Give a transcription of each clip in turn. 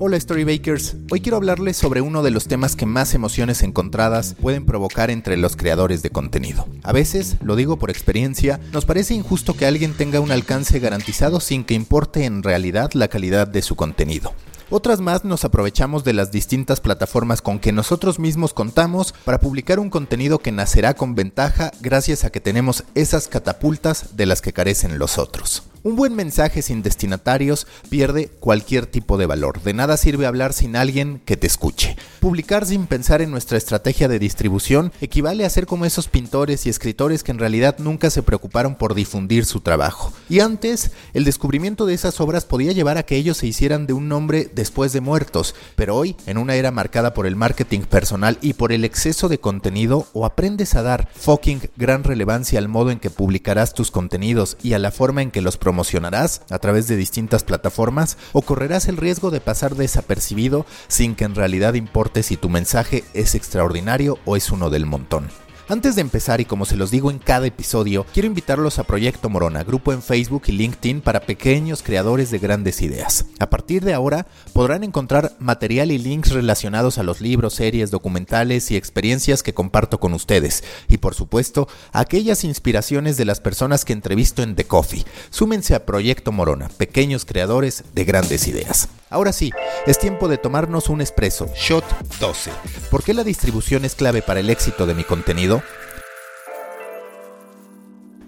Hola Storybakers, hoy quiero hablarles sobre uno de los temas que más emociones encontradas pueden provocar entre los creadores de contenido. A veces, lo digo por experiencia, nos parece injusto que alguien tenga un alcance garantizado sin que importe en realidad la calidad de su contenido. Otras más nos aprovechamos de las distintas plataformas con que nosotros mismos contamos para publicar un contenido que nacerá con ventaja gracias a que tenemos esas catapultas de las que carecen los otros. Un buen mensaje sin destinatarios pierde cualquier tipo de valor. De nada sirve hablar sin alguien que te escuche. Publicar sin pensar en nuestra estrategia de distribución equivale a ser como esos pintores y escritores que en realidad nunca se preocuparon por difundir su trabajo. Y antes, el descubrimiento de esas obras podía llevar a que ellos se hicieran de un nombre después de muertos, pero hoy, en una era marcada por el marketing personal y por el exceso de contenido, o aprendes a dar fucking gran relevancia al modo en que publicarás tus contenidos y a la forma en que los promocionarás a través de distintas plataformas o correrás el riesgo de pasar desapercibido sin que en realidad importe si tu mensaje es extraordinario o es uno del montón. Antes de empezar y como se los digo en cada episodio, quiero invitarlos a Proyecto Morona, grupo en Facebook y LinkedIn para pequeños creadores de grandes ideas. A partir de ahora podrán encontrar material y links relacionados a los libros, series, documentales y experiencias que comparto con ustedes. Y por supuesto, aquellas inspiraciones de las personas que entrevisto en The Coffee. Súmense a Proyecto Morona, pequeños creadores de grandes ideas. Ahora sí, es tiempo de tomarnos un espresso, Shot 12. ¿Por qué la distribución es clave para el éxito de mi contenido?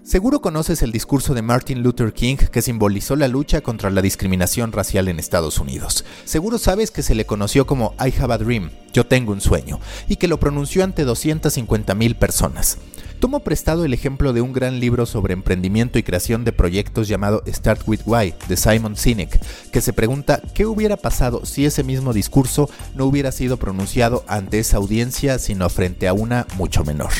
Seguro conoces el discurso de Martin Luther King que simbolizó la lucha contra la discriminación racial en Estados Unidos. Seguro sabes que se le conoció como I have a dream, yo tengo un sueño, y que lo pronunció ante 250 mil personas. Tomo prestado el ejemplo de un gran libro sobre emprendimiento y creación de proyectos llamado Start with Why de Simon Sinek, que se pregunta qué hubiera pasado si ese mismo discurso no hubiera sido pronunciado ante esa audiencia sino frente a una mucho menor.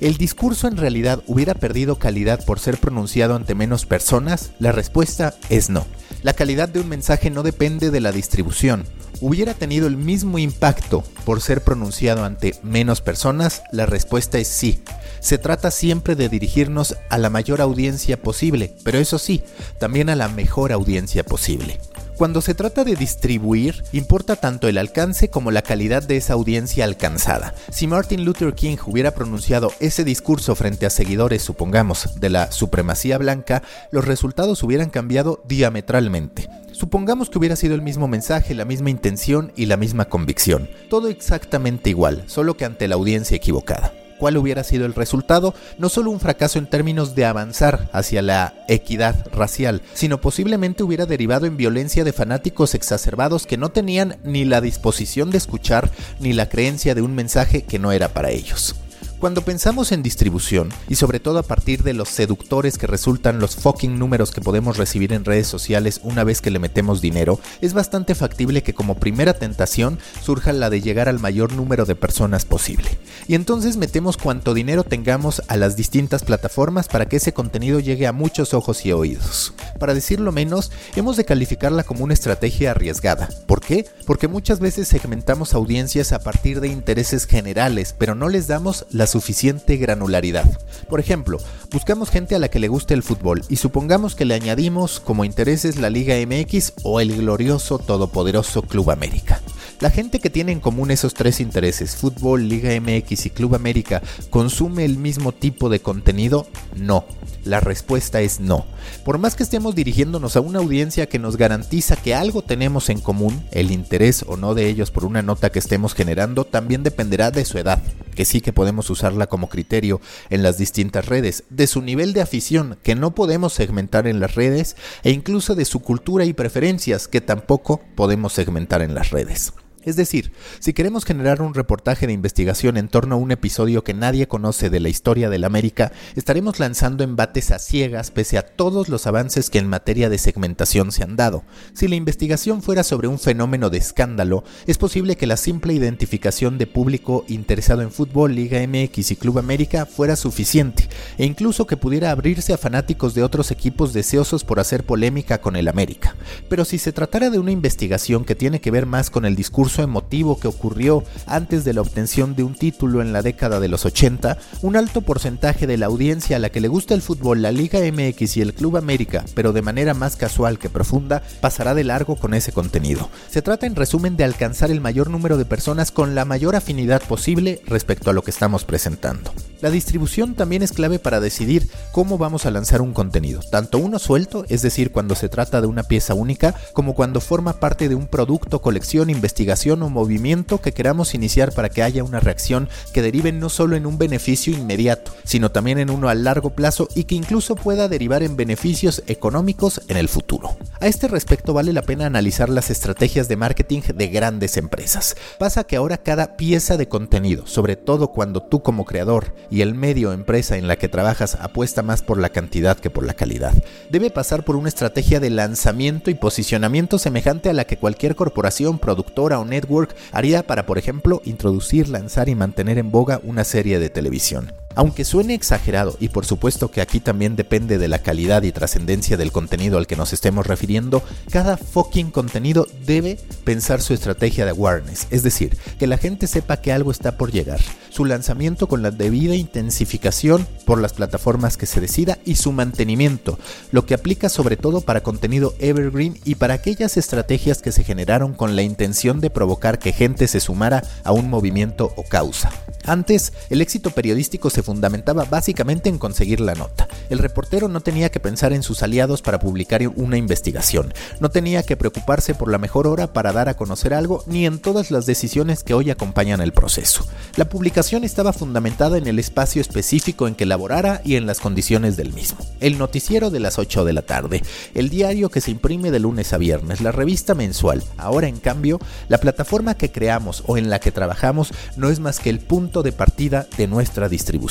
¿El discurso en realidad hubiera perdido calidad por ser pronunciado ante menos personas? La respuesta es no. La calidad de un mensaje no depende de la distribución. ¿Hubiera tenido el mismo impacto por ser pronunciado ante menos personas? La respuesta es sí. Se trata siempre de dirigirnos a la mayor audiencia posible, pero eso sí, también a la mejor audiencia posible. Cuando se trata de distribuir, importa tanto el alcance como la calidad de esa audiencia alcanzada. Si Martin Luther King hubiera pronunciado ese discurso frente a seguidores, supongamos, de la supremacía blanca, los resultados hubieran cambiado diametralmente. Supongamos que hubiera sido el mismo mensaje, la misma intención y la misma convicción. Todo exactamente igual, solo que ante la audiencia equivocada cuál hubiera sido el resultado, no solo un fracaso en términos de avanzar hacia la equidad racial, sino posiblemente hubiera derivado en violencia de fanáticos exacerbados que no tenían ni la disposición de escuchar ni la creencia de un mensaje que no era para ellos. Cuando pensamos en distribución, y sobre todo a partir de los seductores que resultan los fucking números que podemos recibir en redes sociales una vez que le metemos dinero, es bastante factible que como primera tentación surja la de llegar al mayor número de personas posible. Y entonces metemos cuanto dinero tengamos a las distintas plataformas para que ese contenido llegue a muchos ojos y oídos. Para decirlo menos, hemos de calificarla como una estrategia arriesgada. ¿Por qué? Porque muchas veces segmentamos audiencias a partir de intereses generales, pero no les damos las suficiente granularidad. Por ejemplo, buscamos gente a la que le guste el fútbol y supongamos que le añadimos como intereses la Liga MX o el glorioso todopoderoso Club América. La gente que tiene en común esos tres intereses, fútbol, Liga MX y Club América, ¿consume el mismo tipo de contenido? No. La respuesta es no. Por más que estemos dirigiéndonos a una audiencia que nos garantiza que algo tenemos en común, el interés o no de ellos por una nota que estemos generando también dependerá de su edad, que sí que podemos usarla como criterio en las distintas redes, de su nivel de afición, que no podemos segmentar en las redes, e incluso de su cultura y preferencias, que tampoco podemos segmentar en las redes. Es decir, si queremos generar un reportaje de investigación en torno a un episodio que nadie conoce de la historia de la América, estaremos lanzando embates a ciegas pese a todos los avances que en materia de segmentación se han dado. Si la investigación fuera sobre un fenómeno de escándalo, es posible que la simple identificación de público interesado en fútbol, Liga MX y Club América fuera suficiente, e incluso que pudiera abrirse a fanáticos de otros equipos deseosos por hacer polémica con el América. Pero si se tratara de una investigación que tiene que ver más con el discurso emotivo que ocurrió antes de la obtención de un título en la década de los 80, un alto porcentaje de la audiencia a la que le gusta el fútbol, la Liga MX y el Club América, pero de manera más casual que profunda, pasará de largo con ese contenido. Se trata en resumen de alcanzar el mayor número de personas con la mayor afinidad posible respecto a lo que estamos presentando. La distribución también es clave para decidir cómo vamos a lanzar un contenido, tanto uno suelto, es decir, cuando se trata de una pieza única, como cuando forma parte de un producto, colección, investigación o movimiento que queramos iniciar para que haya una reacción que derive no solo en un beneficio inmediato, sino también en uno a largo plazo y que incluso pueda derivar en beneficios económicos en el futuro. A este respecto vale la pena analizar las estrategias de marketing de grandes empresas. Pasa que ahora cada pieza de contenido, sobre todo cuando tú como creador y el medio empresa en la que trabajas apuesta más por la cantidad que por la calidad, debe pasar por una estrategia de lanzamiento y posicionamiento semejante a la que cualquier corporación, productora o network haría para, por ejemplo, introducir, lanzar y mantener en boga una serie de televisión. Aunque suene exagerado, y por supuesto que aquí también depende de la calidad y trascendencia del contenido al que nos estemos refiriendo, cada fucking contenido debe pensar su estrategia de awareness, es decir, que la gente sepa que algo está por llegar, su lanzamiento con la debida intensificación por las plataformas que se decida y su mantenimiento, lo que aplica sobre todo para contenido evergreen y para aquellas estrategias que se generaron con la intención de provocar que gente se sumara a un movimiento o causa. Antes, el éxito periodístico se fundamentaba básicamente en conseguir la nota. El reportero no tenía que pensar en sus aliados para publicar una investigación, no tenía que preocuparse por la mejor hora para dar a conocer algo, ni en todas las decisiones que hoy acompañan el proceso. La publicación estaba fundamentada en el espacio específico en que laborara y en las condiciones del mismo. El noticiero de las 8 de la tarde, el diario que se imprime de lunes a viernes, la revista mensual. Ahora, en cambio, la plataforma que creamos o en la que trabajamos no es más que el punto de partida de nuestra distribución.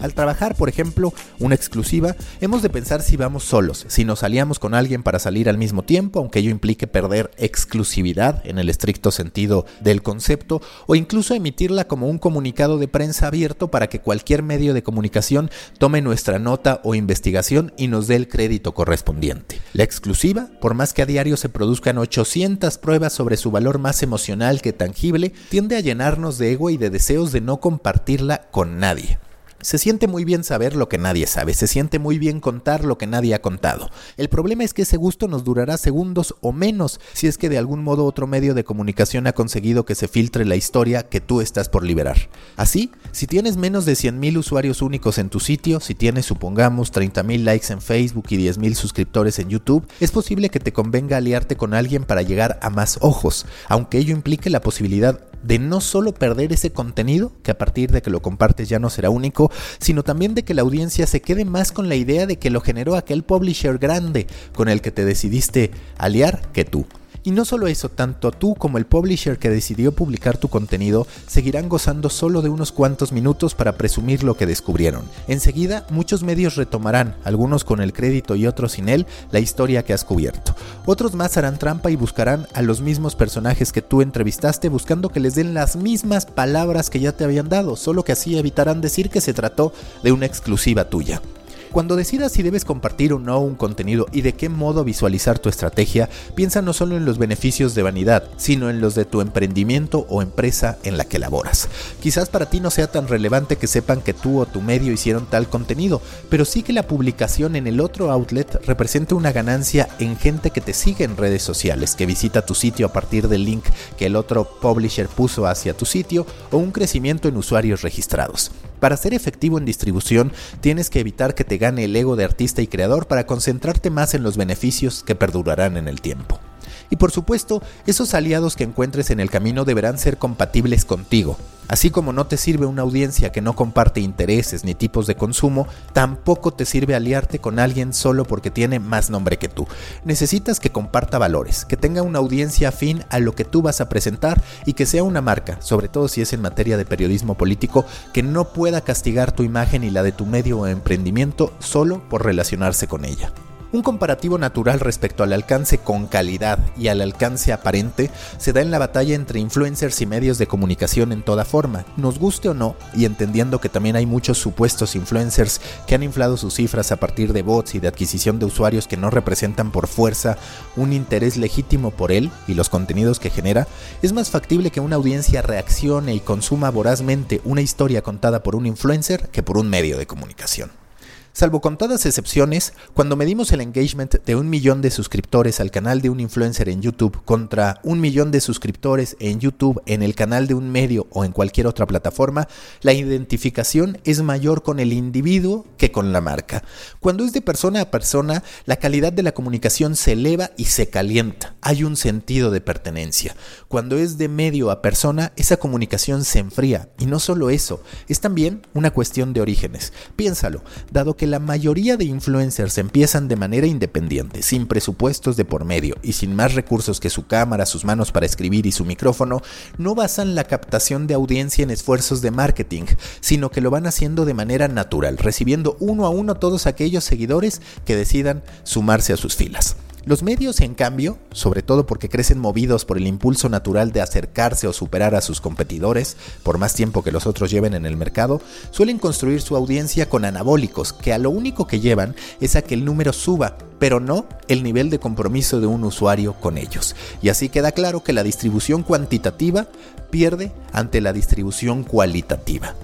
Al trabajar, por ejemplo, una exclusiva, hemos de pensar si vamos solos, si nos salíamos con alguien para salir al mismo tiempo, aunque ello implique perder exclusividad en el estricto sentido del concepto, o incluso emitirla como un comunicado de prensa abierto para que cualquier medio de comunicación tome nuestra nota o investigación y nos dé el crédito correspondiente. La exclusiva, por más que a diario se produzcan 800 pruebas sobre su valor más emocional que tangible, tiende a llenarnos de ego y de deseos de no compartirla con nadie. Se siente muy bien saber lo que nadie sabe, se siente muy bien contar lo que nadie ha contado. El problema es que ese gusto nos durará segundos o menos si es que de algún modo otro medio de comunicación ha conseguido que se filtre la historia que tú estás por liberar. Así, si tienes menos de 100.000 usuarios únicos en tu sitio, si tienes supongamos 30.000 likes en Facebook y 10.000 suscriptores en YouTube, es posible que te convenga aliarte con alguien para llegar a más ojos, aunque ello implique la posibilidad de no solo perder ese contenido, que a partir de que lo compartes ya no será único, sino también de que la audiencia se quede más con la idea de que lo generó aquel publisher grande con el que te decidiste aliar que tú. Y no solo eso, tanto tú como el publisher que decidió publicar tu contenido seguirán gozando solo de unos cuantos minutos para presumir lo que descubrieron. Enseguida, muchos medios retomarán, algunos con el crédito y otros sin él, la historia que has cubierto. Otros más harán trampa y buscarán a los mismos personajes que tú entrevistaste buscando que les den las mismas palabras que ya te habían dado, solo que así evitarán decir que se trató de una exclusiva tuya. Cuando decidas si debes compartir o no un contenido y de qué modo visualizar tu estrategia, piensa no solo en los beneficios de vanidad, sino en los de tu emprendimiento o empresa en la que laboras. Quizás para ti no sea tan relevante que sepan que tú o tu medio hicieron tal contenido, pero sí que la publicación en el otro outlet representa una ganancia en gente que te sigue en redes sociales, que visita tu sitio a partir del link que el otro publisher puso hacia tu sitio o un crecimiento en usuarios registrados. Para ser efectivo en distribución, tienes que evitar que te gane el ego de artista y creador para concentrarte más en los beneficios que perdurarán en el tiempo. Y por supuesto, esos aliados que encuentres en el camino deberán ser compatibles contigo. Así como no te sirve una audiencia que no comparte intereses ni tipos de consumo, tampoco te sirve aliarte con alguien solo porque tiene más nombre que tú. Necesitas que comparta valores, que tenga una audiencia afín a lo que tú vas a presentar y que sea una marca, sobre todo si es en materia de periodismo político, que no pueda castigar tu imagen y la de tu medio o emprendimiento solo por relacionarse con ella. Un comparativo natural respecto al alcance con calidad y al alcance aparente se da en la batalla entre influencers y medios de comunicación en toda forma, nos guste o no, y entendiendo que también hay muchos supuestos influencers que han inflado sus cifras a partir de bots y de adquisición de usuarios que no representan por fuerza un interés legítimo por él y los contenidos que genera, es más factible que una audiencia reaccione y consuma vorazmente una historia contada por un influencer que por un medio de comunicación. Salvo contadas excepciones, cuando medimos el engagement de un millón de suscriptores al canal de un influencer en YouTube contra un millón de suscriptores en YouTube en el canal de un medio o en cualquier otra plataforma, la identificación es mayor con el individuo que con la marca. Cuando es de persona a persona, la calidad de la comunicación se eleva y se calienta. Hay un sentido de pertenencia. Cuando es de medio a persona, esa comunicación se enfría. Y no solo eso, es también una cuestión de orígenes. Piénsalo, dado que la mayoría de influencers empiezan de manera independiente, sin presupuestos de por medio y sin más recursos que su cámara, sus manos para escribir y su micrófono, no basan la captación de audiencia en esfuerzos de marketing, sino que lo van haciendo de manera natural, recibiendo uno a uno todos aquellos seguidores que decidan sumarse a sus filas. Los medios, en cambio, sobre todo porque crecen movidos por el impulso natural de acercarse o superar a sus competidores, por más tiempo que los otros lleven en el mercado, suelen construir su audiencia con anabólicos, que a lo único que llevan es a que el número suba, pero no el nivel de compromiso de un usuario con ellos. Y así queda claro que la distribución cuantitativa pierde ante la distribución cualitativa.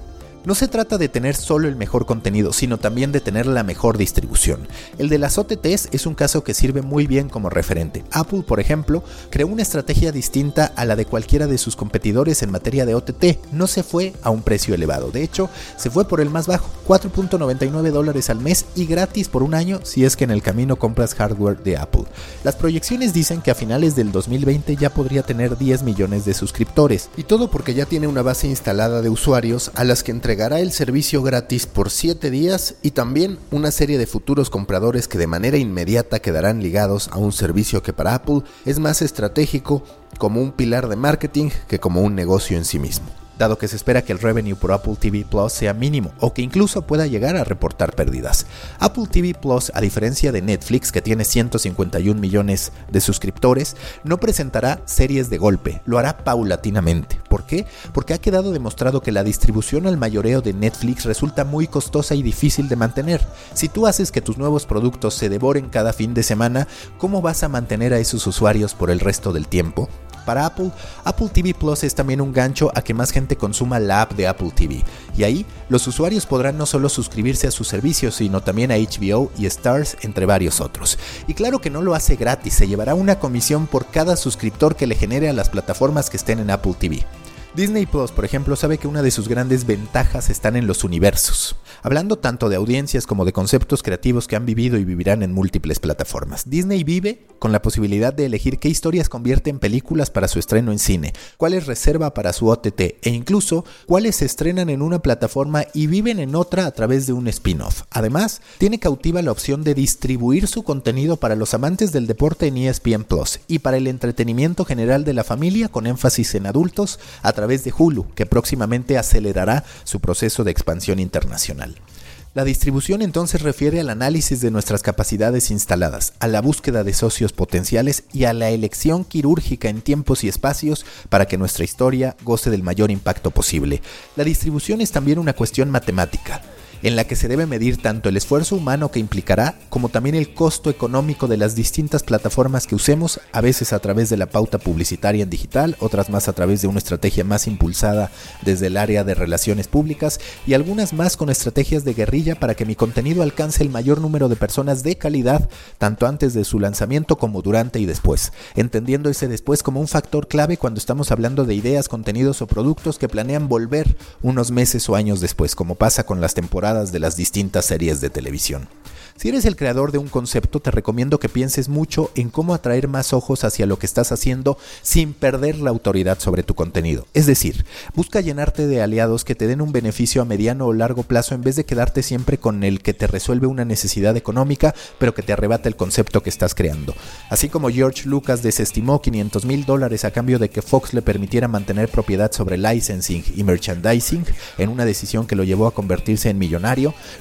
No se trata de tener solo el mejor contenido, sino también de tener la mejor distribución. El de las OTTs es un caso que sirve muy bien como referente. Apple, por ejemplo, creó una estrategia distinta a la de cualquiera de sus competidores en materia de OTT. No se fue a un precio elevado, de hecho, se fue por el más bajo, 4.99 dólares al mes y gratis por un año si es que en el camino compras hardware de Apple. Las proyecciones dicen que a finales del 2020 ya podría tener 10 millones de suscriptores, y todo porque ya tiene una base instalada de usuarios a las que entre entregará el servicio gratis por 7 días y también una serie de futuros compradores que de manera inmediata quedarán ligados a un servicio que para Apple es más estratégico como un pilar de marketing que como un negocio en sí mismo dado que se espera que el revenue por Apple TV Plus sea mínimo o que incluso pueda llegar a reportar pérdidas. Apple TV Plus, a diferencia de Netflix, que tiene 151 millones de suscriptores, no presentará series de golpe, lo hará paulatinamente. ¿Por qué? Porque ha quedado demostrado que la distribución al mayoreo de Netflix resulta muy costosa y difícil de mantener. Si tú haces que tus nuevos productos se devoren cada fin de semana, ¿cómo vas a mantener a esos usuarios por el resto del tiempo? Para Apple, Apple TV Plus es también un gancho a que más gente consuma la app de Apple TV. Y ahí los usuarios podrán no solo suscribirse a sus servicios, sino también a HBO y Stars, entre varios otros. Y claro que no lo hace gratis, se llevará una comisión por cada suscriptor que le genere a las plataformas que estén en Apple TV. Disney Plus, por ejemplo, sabe que una de sus grandes ventajas están en los universos, hablando tanto de audiencias como de conceptos creativos que han vivido y vivirán en múltiples plataformas. Disney vive con la posibilidad de elegir qué historias convierte en películas para su estreno en cine, cuáles reserva para su OTT e incluso cuáles se estrenan en una plataforma y viven en otra a través de un spin-off. Además, tiene cautiva la opción de distribuir su contenido para los amantes del deporte en ESPN Plus y para el entretenimiento general de la familia con énfasis en adultos a de Hulu, que próximamente acelerará su proceso de expansión internacional. La distribución entonces refiere al análisis de nuestras capacidades instaladas, a la búsqueda de socios potenciales y a la elección quirúrgica en tiempos y espacios para que nuestra historia goce del mayor impacto posible. La distribución es también una cuestión matemática en la que se debe medir tanto el esfuerzo humano que implicará como también el costo económico de las distintas plataformas que usemos, a veces a través de la pauta publicitaria en digital, otras más a través de una estrategia más impulsada desde el área de relaciones públicas y algunas más con estrategias de guerrilla para que mi contenido alcance el mayor número de personas de calidad, tanto antes de su lanzamiento como durante y después, entendiendo ese después como un factor clave cuando estamos hablando de ideas, contenidos o productos que planean volver unos meses o años después, como pasa con las temporadas de las distintas series de televisión. Si eres el creador de un concepto, te recomiendo que pienses mucho en cómo atraer más ojos hacia lo que estás haciendo sin perder la autoridad sobre tu contenido. Es decir, busca llenarte de aliados que te den un beneficio a mediano o largo plazo en vez de quedarte siempre con el que te resuelve una necesidad económica, pero que te arrebata el concepto que estás creando. Así como George Lucas desestimó 500 mil dólares a cambio de que Fox le permitiera mantener propiedad sobre licensing y merchandising en una decisión que lo llevó a convertirse en millonario,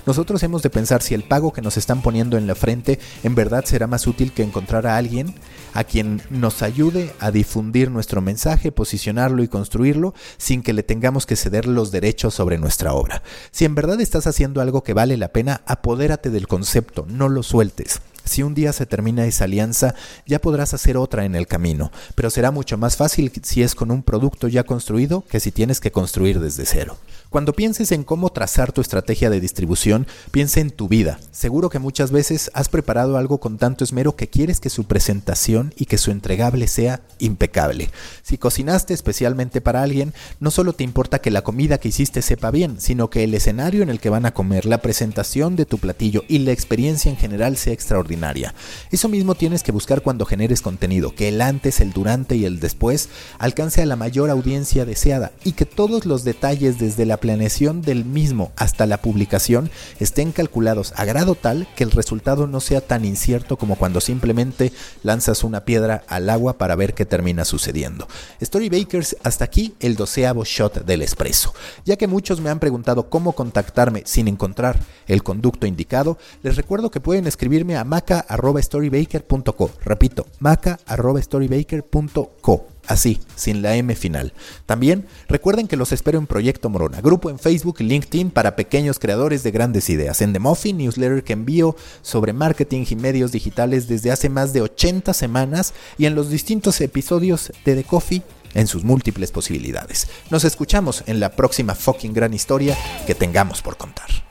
nosotros hemos de pensar si el pago que nos están poniendo en la frente en verdad será más útil que encontrar a alguien a quien nos ayude a difundir nuestro mensaje, posicionarlo y construirlo sin que le tengamos que ceder los derechos sobre nuestra obra. Si en verdad estás haciendo algo que vale la pena, apodérate del concepto, no lo sueltes. Si un día se termina esa alianza, ya podrás hacer otra en el camino, pero será mucho más fácil si es con un producto ya construido que si tienes que construir desde cero. Cuando pienses en cómo trazar tu estrategia de distribución, piensa en tu vida. Seguro que muchas veces has preparado algo con tanto esmero que quieres que su presentación y que su entregable sea impecable. Si cocinaste especialmente para alguien, no solo te importa que la comida que hiciste sepa bien, sino que el escenario en el que van a comer, la presentación de tu platillo y la experiencia en general sea extraordinaria. Eso mismo tienes que buscar cuando generes contenido, que el antes, el durante y el después alcance a la mayor audiencia deseada y que todos los detalles desde la planeación del mismo hasta la publicación estén calculados a grado tal que el resultado no sea tan incierto como cuando simplemente lanzas una piedra al agua para ver qué termina sucediendo. Storybakers, hasta aquí el doceavo shot del expreso. Ya que muchos me han preguntado cómo contactarme sin encontrar el conducto indicado, les recuerdo que pueden escribirme a maca.storybaker.co. Repito, maca.storybaker.co así, sin la M final. También recuerden que los espero en Proyecto Morona, grupo en Facebook y LinkedIn para pequeños creadores de grandes ideas, en The Muffin newsletter que envío sobre marketing y medios digitales desde hace más de 80 semanas y en los distintos episodios de The Coffee en sus múltiples posibilidades. Nos escuchamos en la próxima fucking gran historia que tengamos por contar.